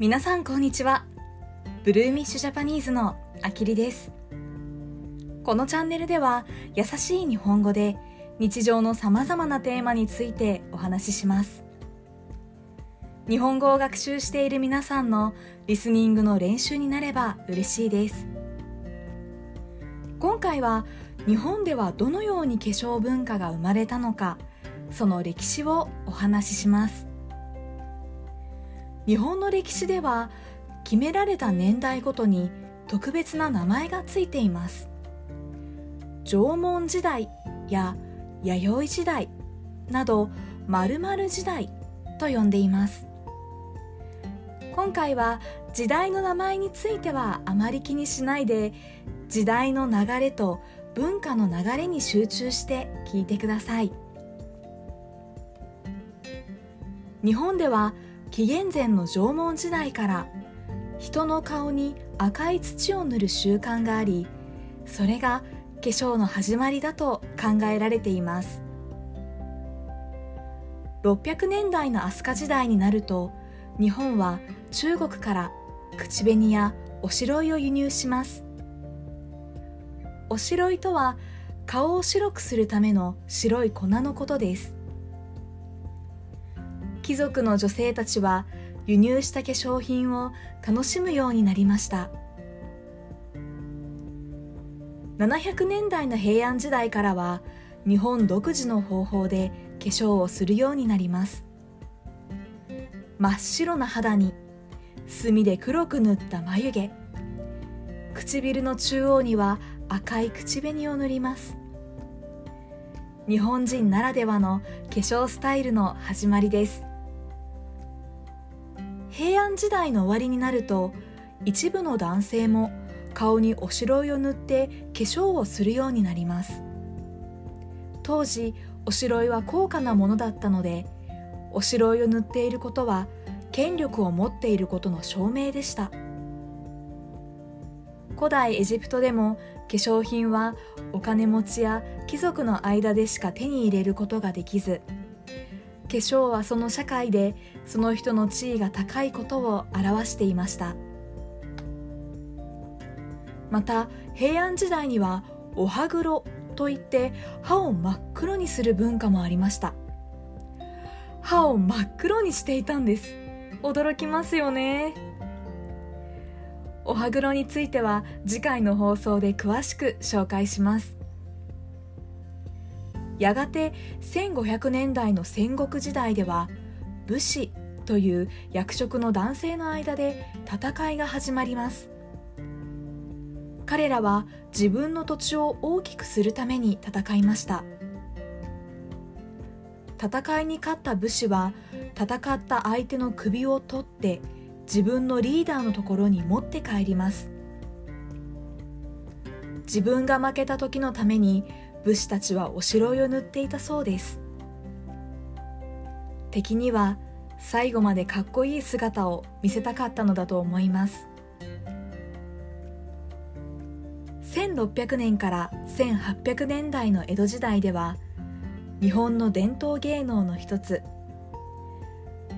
皆さんこんにちは。ブルーミッシュジャパニーズのあきりです。このチャンネルでは優しい日本語で日常のさまざまなテーマについてお話しします。日本語を学習している皆さんのリスニングの練習になれば嬉しいです。今回は日本ではどのように化粧文化が生まれたのかその歴史をお話しします。日本の歴史では決められた年代ごとに特別な名前がついています。縄文時代や弥生時代など〇〇時代と呼んでいます。今回は時代の名前についてはあまり気にしないで時代の流れと文化の流れに集中して聞いてください。日本では紀元前の縄文時代から人の顔に赤い土を塗る習慣がありそれが化粧の始まりだと考えられています。600年代の飛鳥時代になると日本は中国から口紅やおしろいを輸入します。おしろいとは顔を白くするための白い粉のことです。貴族の女性たちは輸入した化粧品を楽しむようになりました。700年代の平安時代からは日本独自の方法で化粧をするようになります。真っ白な肌に墨で黒く塗った眉毛。唇の中央には赤い口紅を塗ります。日本人ならではの化粧スタイルの始まりです。時代の終わりになると一部の男性も顔におしろいを塗って化粧をするようになります。当時おしろいは高価なものだったのでおしろいを塗っていることは権力を持っていることの証明でした。古代エジプトでも化粧品はお金持ちや貴族の間でしか手に入れることができず粧はその社会でその人の地位が高いことを表していました。また平安時代にはお歯黒といって歯を真っ黒にする文化もありました。歯を真っ黒にしていたんです。驚きますよね。お歯黒については次回の放送で詳しく紹介します。やがて1500年代の戦国時代では武士という役職の男性の間で戦いが始まります。彼らは自分の土地を大きくするために戦いました。戦いに勝った武士は戦った相手の首を取って自分のリーダーのところに持って帰ります。自分が負けた時のために武士たちはおしろいを塗っていたそうです。敵には最後までかっこいい姿を見せたかったのだと思います。1600年から1800年代の江戸時代では日本の伝統芸能の一つ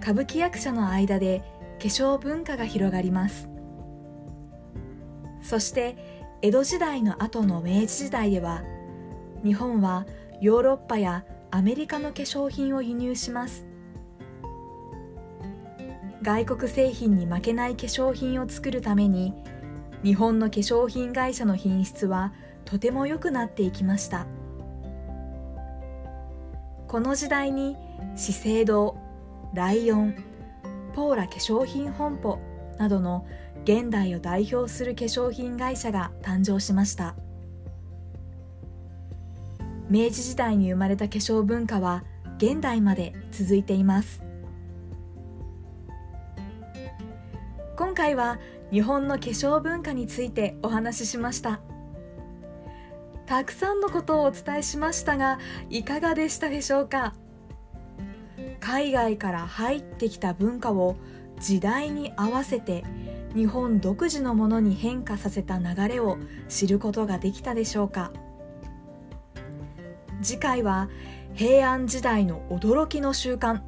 歌舞伎役者の間で化粧文化が広がります。そして江戸時代の後の明治時代では日本はヨーロッパやアメリカの化粧品を輸入します。外国製品に負けない化粧品を作るために日本の化粧品会社の品質はとても良くなっていきました。この時代に資生堂ライオンポーラ化粧品本舗などの現代を代表する化粧品会社が誕生しました。明治時代に生まれた化粧文化は現代まで続いています。今回は日本の化粧文化についてお話ししました。たくさんのことをお伝えしましたがいかがでしたでしょうか？海外から入ってきた文化を時代に合わせて日本独自のものに変化させた流れを知ることができたでしょうか？次回は平安時代の驚きの習慣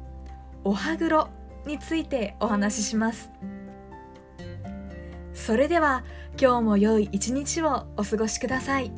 お歯黒についてお話ししますそれでは今日も良い一日をお過ごしください。